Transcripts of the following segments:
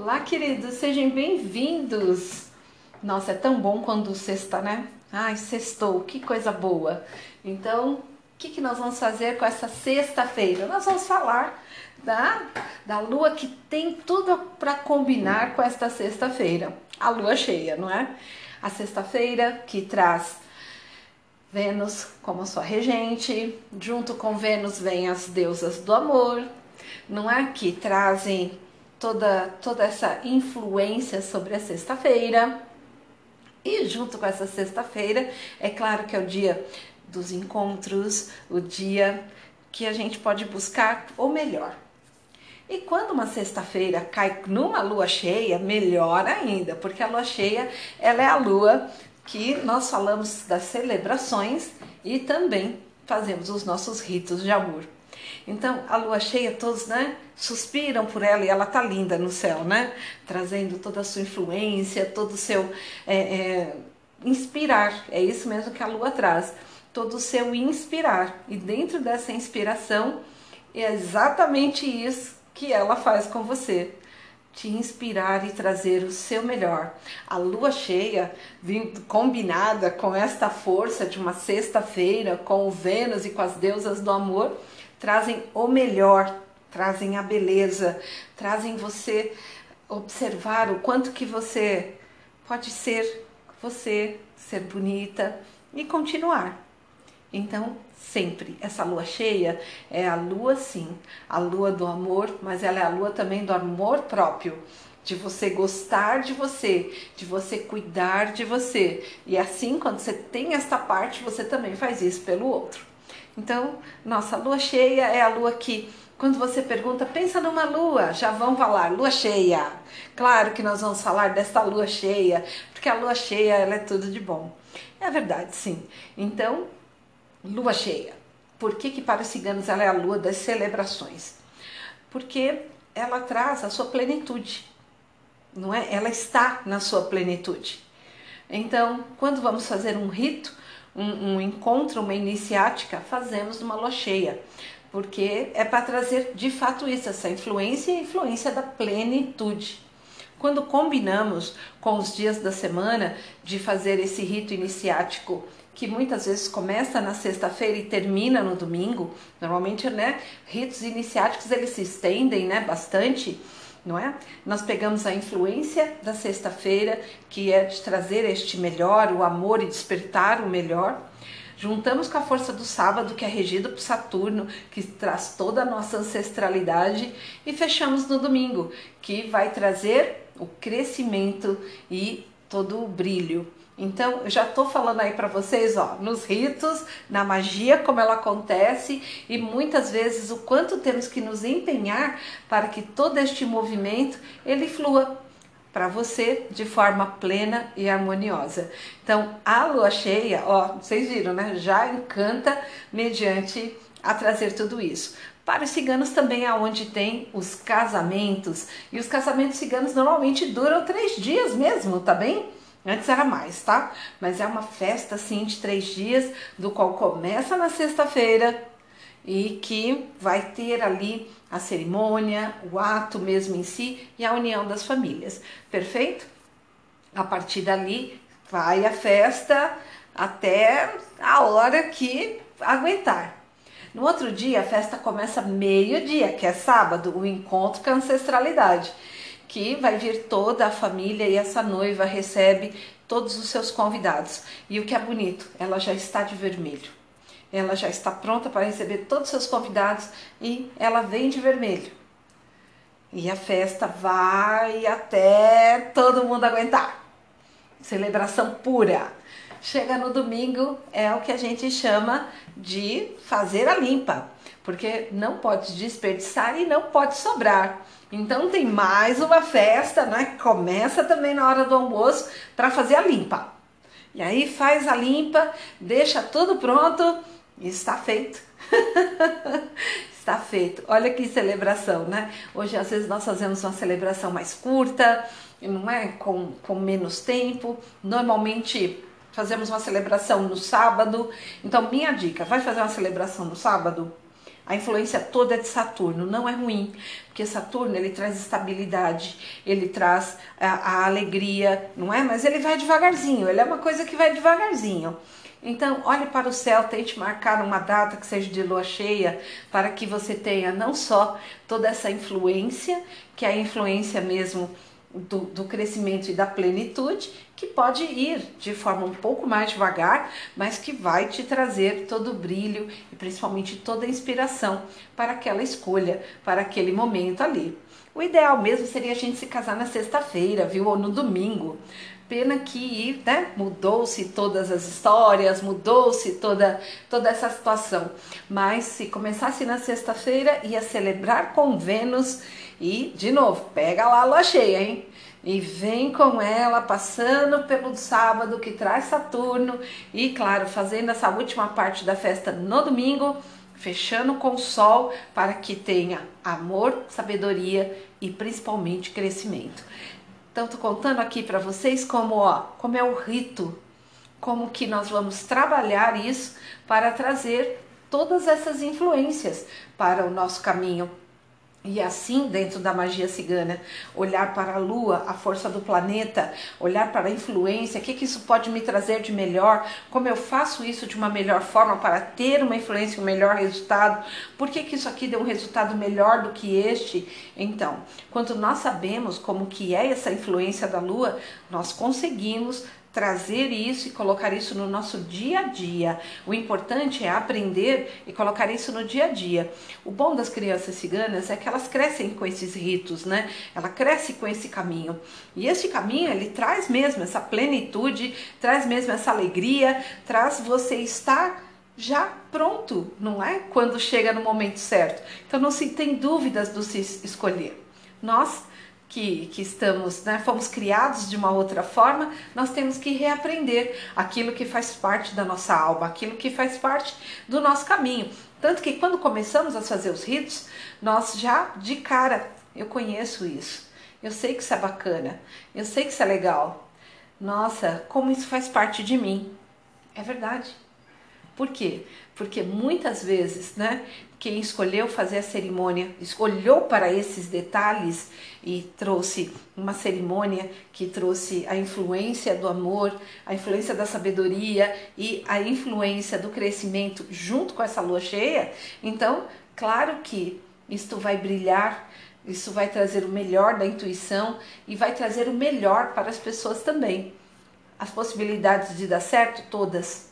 Olá, queridos, sejam bem-vindos. Nossa, é tão bom quando sexta, né? Ai, sextou, que coisa boa. Então, o que, que nós vamos fazer com essa sexta-feira? Nós vamos falar da, da lua que tem tudo para combinar com esta sexta-feira, a lua cheia, não é? A sexta-feira que traz Vênus como sua regente, junto com Vênus vem as deusas do amor, não é? Que trazem toda, toda essa influência sobre a sexta-feira. E junto com essa sexta-feira, é claro que é o dia dos encontros, o dia que a gente pode buscar o melhor. E quando uma sexta-feira cai numa lua cheia, melhor ainda, porque a lua cheia ela é a lua que nós falamos das celebrações e também fazemos os nossos ritos de amor. Então, a lua cheia, todos, né, suspiram por ela e ela tá linda no céu, né? Trazendo toda a sua influência, todo o seu é, é, inspirar. É isso mesmo que a lua traz. Todo o seu inspirar. E dentro dessa inspiração, é exatamente isso que ela faz com você te inspirar e trazer o seu melhor. A lua cheia, combinada com esta força de uma sexta-feira, com o Vênus e com as deusas do amor, trazem o melhor, trazem a beleza, trazem você observar o quanto que você pode ser você, ser bonita e continuar. Então, sempre, essa lua cheia é a lua sim, a lua do amor, mas ela é a lua também do amor próprio, de você gostar de você, de você cuidar de você. E assim, quando você tem esta parte, você também faz isso pelo outro. Então, nossa lua cheia é a lua que quando você pergunta, pensa numa lua, já vão falar lua cheia. Claro que nós vamos falar desta lua cheia, porque a lua cheia ela é tudo de bom. É verdade, sim. Então, lua cheia. Por que, que para os ciganos ela é a lua das celebrações? Porque ela traz a sua plenitude, não é? Ela está na sua plenitude. Então, quando vamos fazer um rito, um, um encontro, uma iniciática, fazemos numa lua cheia, porque é para trazer de fato isso, essa influência e influência da plenitude. Quando combinamos com os dias da semana de fazer esse rito iniciático que muitas vezes começa na sexta-feira e termina no domingo. Normalmente, né, ritos iniciáticos eles se estendem, né, bastante, não é? Nós pegamos a influência da sexta-feira, que é de trazer este melhor, o amor e despertar o melhor. Juntamos com a força do sábado, que é regido por Saturno, que traz toda a nossa ancestralidade, e fechamos no domingo, que vai trazer o crescimento e todo o brilho. Então, eu já estou falando aí para vocês, ó, nos ritos, na magia, como ela acontece e muitas vezes o quanto temos que nos empenhar para que todo este movimento ele flua para você de forma plena e harmoniosa. Então, a lua cheia, ó, vocês viram, né? Já encanta mediante a trazer tudo isso. Para os ciganos também é onde tem os casamentos. E os casamentos ciganos normalmente duram três dias mesmo, tá bem? Antes era mais, tá? Mas é uma festa assim de três dias, do qual começa na sexta-feira e que vai ter ali a cerimônia, o ato mesmo em si e a união das famílias. Perfeito? A partir dali vai a festa até a hora que aguentar. No outro dia, a festa começa meio-dia, que é sábado, o encontro com a ancestralidade que vai vir toda a família e essa noiva recebe todos os seus convidados. E o que é bonito, ela já está de vermelho. Ela já está pronta para receber todos os seus convidados e ela vem de vermelho. E a festa vai até todo mundo aguentar. Celebração pura. Chega no domingo, é o que a gente chama de fazer a limpa, porque não pode desperdiçar e não pode sobrar. Então tem mais uma festa, né? Que começa também na hora do almoço para fazer a limpa. E aí faz a limpa, deixa tudo pronto e está feito. está feito. Olha que celebração, né? Hoje às vezes nós fazemos uma celebração mais curta, não é com, com menos tempo. Normalmente fazemos uma celebração no sábado. Então minha dica, vai fazer uma celebração no sábado? A influência toda é de Saturno, não é ruim, porque Saturno ele traz estabilidade, ele traz a, a alegria, não é? Mas ele vai devagarzinho, ele é uma coisa que vai devagarzinho. Então, olhe para o céu, tente marcar uma data que seja de lua cheia, para que você tenha não só toda essa influência, que é a influência mesmo do, do, crescimento e da plenitude, que pode ir de forma um pouco mais devagar, mas que vai te trazer todo o brilho e principalmente toda a inspiração para aquela escolha, para aquele momento ali. O ideal mesmo seria a gente se casar na sexta-feira, viu? Ou no domingo. Pena que né, mudou-se todas as histórias, mudou-se toda, toda essa situação. Mas se começasse na sexta-feira, ia celebrar com Vênus e, de novo, pega lá a lua cheia, hein? E vem com ela passando pelo sábado que traz Saturno e, claro, fazendo essa última parte da festa no domingo, fechando com o Sol para que tenha amor, sabedoria e principalmente crescimento. Então, tô contando aqui para vocês como, ó, como é o rito, como que nós vamos trabalhar isso para trazer todas essas influências para o nosso caminho e assim, dentro da magia cigana, olhar para a lua, a força do planeta, olhar para a influência, o que, que isso pode me trazer de melhor, como eu faço isso de uma melhor forma para ter uma influência, um melhor resultado, por que, que isso aqui deu um resultado melhor do que este? Então, quando nós sabemos como que é essa influência da lua, nós conseguimos trazer isso e colocar isso no nosso dia a dia. O importante é aprender e colocar isso no dia a dia. O bom das crianças ciganas é que elas crescem com esses ritos, né? Ela cresce com esse caminho. E esse caminho, ele traz mesmo essa plenitude, traz mesmo essa alegria, traz você estar já pronto, não é? Quando chega no momento certo. Então não se tem dúvidas do se escolher. Nós que, que estamos, né, fomos criados de uma outra forma, nós temos que reaprender aquilo que faz parte da nossa alma, aquilo que faz parte do nosso caminho. Tanto que quando começamos a fazer os ritos, nós já de cara, eu conheço isso, eu sei que isso é bacana, eu sei que isso é legal. Nossa, como isso faz parte de mim. É verdade. Por quê? Porque muitas vezes, né, quem escolheu fazer a cerimônia olhou para esses detalhes e trouxe uma cerimônia que trouxe a influência do amor, a influência da sabedoria e a influência do crescimento junto com essa lua cheia. Então, claro que isto vai brilhar, isso vai trazer o melhor da intuição e vai trazer o melhor para as pessoas também. As possibilidades de dar certo, todas,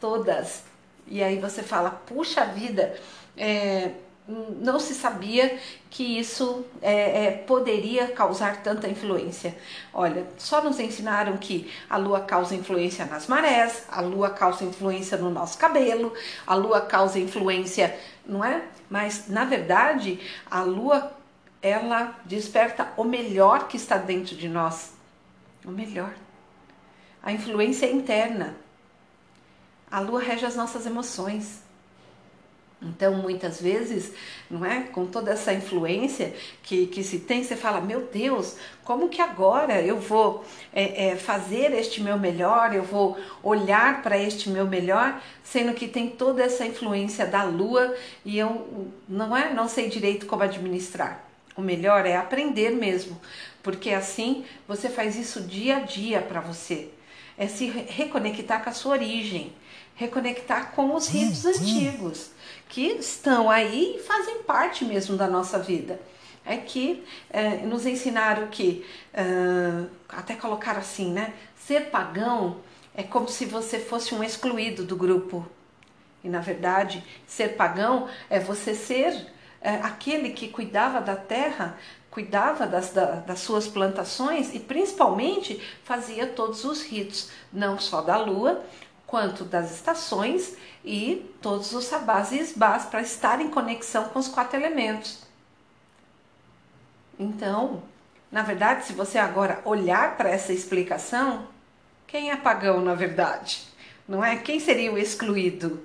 todas. E aí você fala, puxa vida, é, não se sabia que isso é, é, poderia causar tanta influência. Olha, só nos ensinaram que a lua causa influência nas marés, a lua causa influência no nosso cabelo, a lua causa influência, não é? Mas na verdade, a lua ela desperta o melhor que está dentro de nós, o melhor. A influência é interna. A lua rege as nossas emoções. Então, muitas vezes, não é? Com toda essa influência que, que se tem, você fala: Meu Deus, como que agora eu vou é, é, fazer este meu melhor, eu vou olhar para este meu melhor, sendo que tem toda essa influência da lua e eu não é? Não sei direito como administrar. O melhor é aprender mesmo, porque assim você faz isso dia a dia para você. É se reconectar com a sua origem, reconectar com os ritos antigos que estão aí e fazem parte mesmo da nossa vida. É que é, nos ensinaram que, uh, até colocar assim, né? Ser pagão é como se você fosse um excluído do grupo. E na verdade, ser pagão é você ser é, aquele que cuidava da terra, cuidava das, da, das suas plantações e principalmente fazia todos os ritos, não só da lua, quanto das estações e todos os sabás e esbás para estar em conexão com os quatro elementos. Então, na verdade, se você agora olhar para essa explicação, quem é pagão na verdade? Não é? Quem seria o excluído?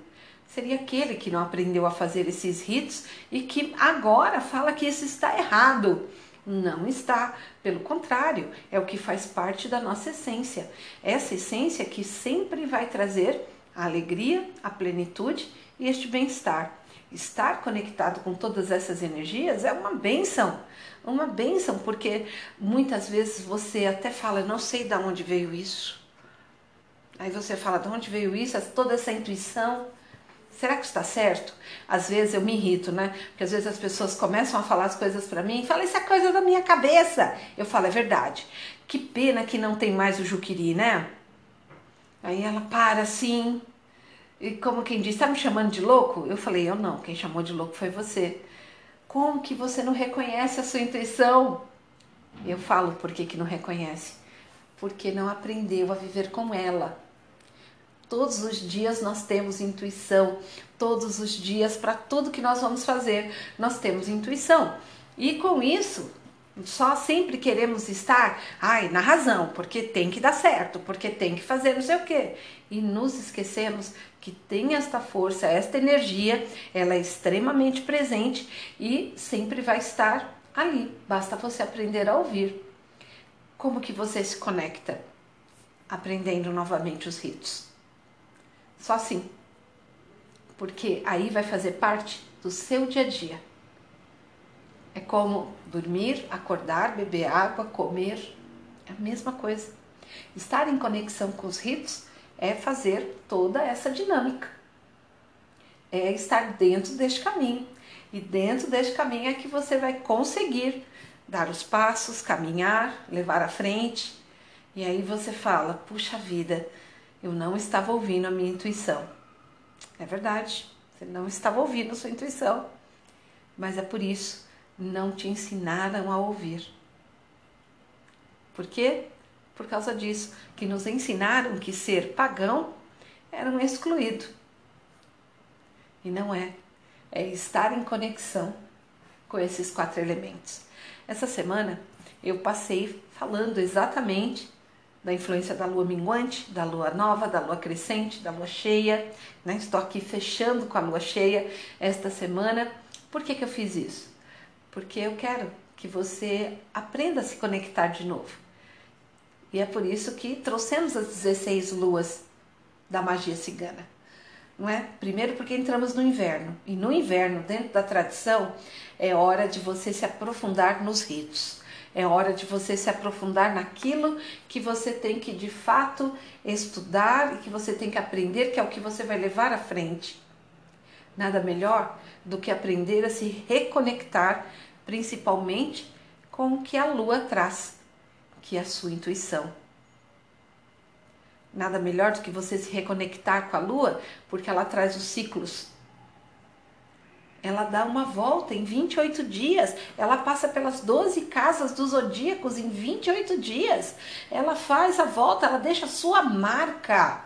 Seria aquele que não aprendeu a fazer esses ritos e que agora fala que isso está errado. Não está, pelo contrário, é o que faz parte da nossa essência. Essa essência que sempre vai trazer a alegria, a plenitude e este bem-estar. estar conectado com todas essas energias é uma benção, uma benção, porque muitas vezes você até fala, não sei de onde veio isso. Aí você fala, de onde veio isso? Toda essa intuição. Será que está certo? Às vezes eu me irrito, né? Porque às vezes as pessoas começam a falar as coisas para mim e falam, isso é coisa da minha cabeça. Eu falo, é verdade. Que pena que não tem mais o Juquiri, né? Aí ela para assim, e como quem diz, tá me chamando de louco? Eu falei, eu não, quem chamou de louco foi você. Como que você não reconhece a sua intuição? Eu falo por que, que não reconhece. Porque não aprendeu a viver com ela. Todos os dias nós temos intuição, todos os dias, para tudo que nós vamos fazer, nós temos intuição. E com isso, só sempre queremos estar, ai, na razão, porque tem que dar certo, porque tem que fazer não sei o quê. E nos esquecemos que tem esta força, esta energia, ela é extremamente presente e sempre vai estar ali. Basta você aprender a ouvir. Como que você se conecta? Aprendendo novamente os ritos. Só assim. Porque aí vai fazer parte do seu dia a dia. É como dormir, acordar, beber água, comer. É a mesma coisa. Estar em conexão com os ritos é fazer toda essa dinâmica. É estar dentro deste caminho. E dentro deste caminho é que você vai conseguir dar os passos, caminhar, levar à frente. E aí você fala: puxa vida, eu não estava ouvindo a minha intuição. É verdade, você não estava ouvindo a sua intuição, mas é por isso não te ensinaram a ouvir. Por quê? Por causa disso, que nos ensinaram que ser pagão era um excluído. E não é. É estar em conexão com esses quatro elementos. Essa semana eu passei falando exatamente da influência da lua minguante, da lua nova, da lua crescente, da lua cheia. Né? Estou aqui fechando com a lua cheia esta semana. Por que, que eu fiz isso? Porque eu quero que você aprenda a se conectar de novo. E é por isso que trouxemos as 16 luas da magia cigana. Não é? Primeiro porque entramos no inverno. E no inverno, dentro da tradição, é hora de você se aprofundar nos ritos é hora de você se aprofundar naquilo que você tem que de fato estudar e que você tem que aprender, que é o que você vai levar à frente. Nada melhor do que aprender a se reconectar, principalmente com o que a lua traz, que é a sua intuição. Nada melhor do que você se reconectar com a lua, porque ela traz os ciclos ela dá uma volta em 28 dias. Ela passa pelas 12 casas dos zodíacos em 28 dias. Ela faz a volta, ela deixa sua marca.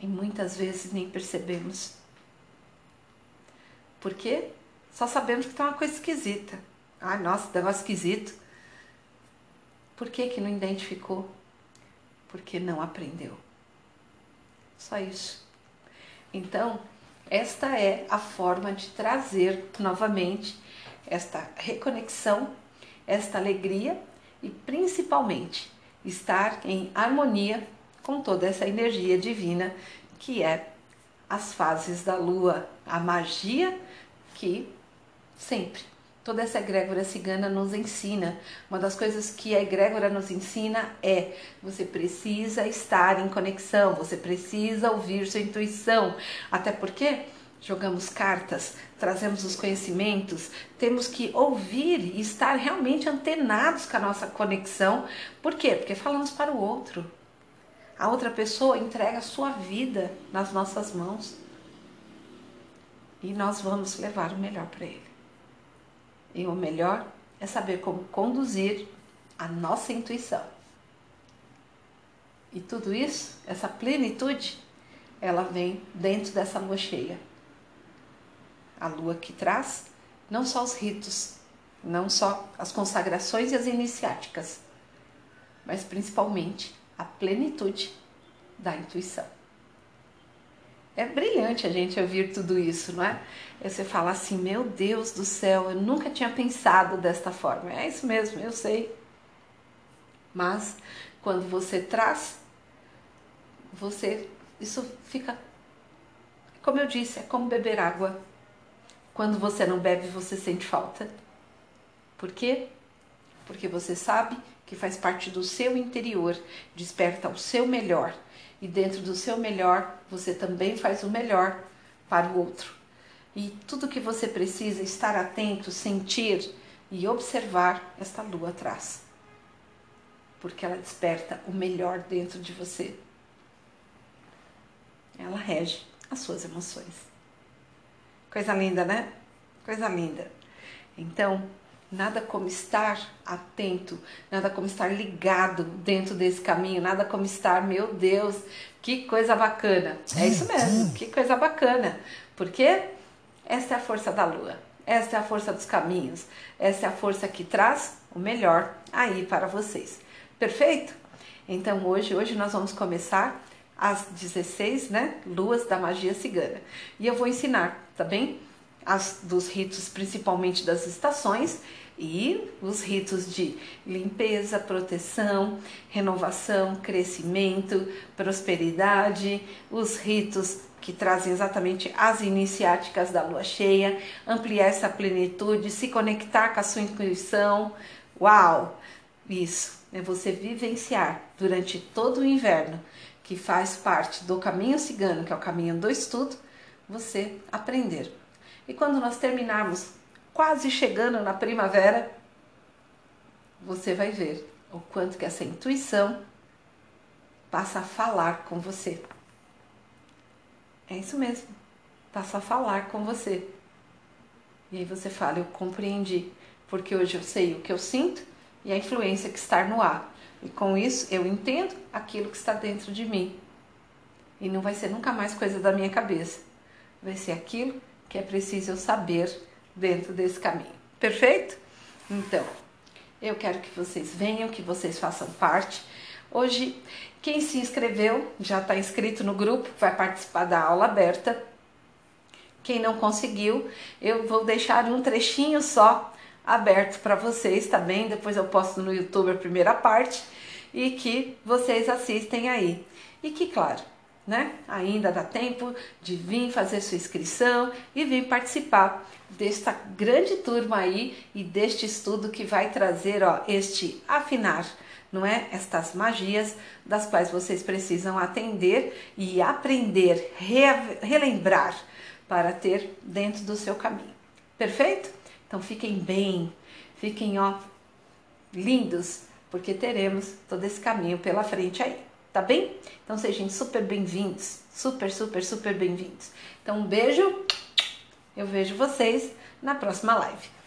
E muitas vezes nem percebemos. Por quê? Só sabemos que está uma coisa esquisita. Ai, nossa, negócio esquisito. Por que, que não identificou? Porque não aprendeu. Só isso. Então, esta é a forma de trazer novamente esta reconexão, esta alegria e principalmente estar em harmonia com toda essa energia divina que é as fases da lua, a magia que sempre toda essa egrégora cigana nos ensina. Uma das coisas que a egrégora nos ensina é: você precisa estar em conexão, você precisa ouvir sua intuição. Até porque jogamos cartas, trazemos os conhecimentos, temos que ouvir e estar realmente antenados com a nossa conexão. Por quê? Porque falamos para o outro. A outra pessoa entrega a sua vida nas nossas mãos. E nós vamos levar o melhor para ele. E o melhor é saber como conduzir a nossa intuição. E tudo isso, essa plenitude, ela vem dentro dessa lua cheia. A lua que traz não só os ritos, não só as consagrações e as iniciáticas, mas principalmente a plenitude da intuição. É brilhante a gente ouvir tudo isso, não é? Você fala assim, meu Deus do céu, eu nunca tinha pensado desta forma. É isso mesmo, eu sei. Mas quando você traz, você isso fica Como eu disse, é como beber água. Quando você não bebe, você sente falta. Por quê? Porque você sabe que faz parte do seu interior, desperta o seu melhor. E dentro do seu melhor, você também faz o melhor para o outro. E tudo que você precisa estar atento, sentir e observar esta lua atrás. Porque ela desperta o melhor dentro de você. Ela rege as suas emoções. Coisa linda, né? Coisa linda. Então, Nada como estar atento, nada como estar ligado dentro desse caminho, nada como estar, meu Deus, que coisa bacana. É isso mesmo, que coisa bacana. Porque essa é a força da lua, essa é a força dos caminhos, essa é a força que traz o melhor aí para vocês. Perfeito? Então hoje, hoje nós vamos começar as 16, né, luas da magia cigana. E eu vou ensinar, tá bem? As dos ritos, principalmente das estações e os ritos de limpeza, proteção, renovação, crescimento, prosperidade, os ritos que trazem exatamente as iniciáticas da lua cheia, ampliar essa plenitude, se conectar com a sua intuição. Uau! Isso é você vivenciar durante todo o inverno, que faz parte do caminho cigano, que é o caminho do estudo, você aprender. E quando nós terminarmos quase chegando na primavera, você vai ver o quanto que essa intuição passa a falar com você. É isso mesmo, passa a falar com você. E aí você fala, eu compreendi, porque hoje eu sei o que eu sinto e a influência que está no ar. E com isso eu entendo aquilo que está dentro de mim. E não vai ser nunca mais coisa da minha cabeça. Vai ser aquilo que é preciso saber dentro desse caminho. Perfeito? Então, eu quero que vocês venham, que vocês façam parte. Hoje, quem se inscreveu, já está inscrito no grupo, vai participar da aula aberta. Quem não conseguiu, eu vou deixar um trechinho só aberto para vocês, tá bem? Depois eu posto no YouTube a primeira parte e que vocês assistem aí. E que, claro, né? Ainda dá tempo de vir fazer sua inscrição e vir participar desta grande turma aí e deste estudo que vai trazer, ó, este afinar, não é? Estas magias das quais vocês precisam atender e aprender, re relembrar para ter dentro do seu caminho. Perfeito? Então fiquem bem, fiquem ó lindos, porque teremos todo esse caminho pela frente aí tá bem? Então sejam super bem-vindos, super, super, super bem-vindos. Então um beijo, eu vejo vocês na próxima live.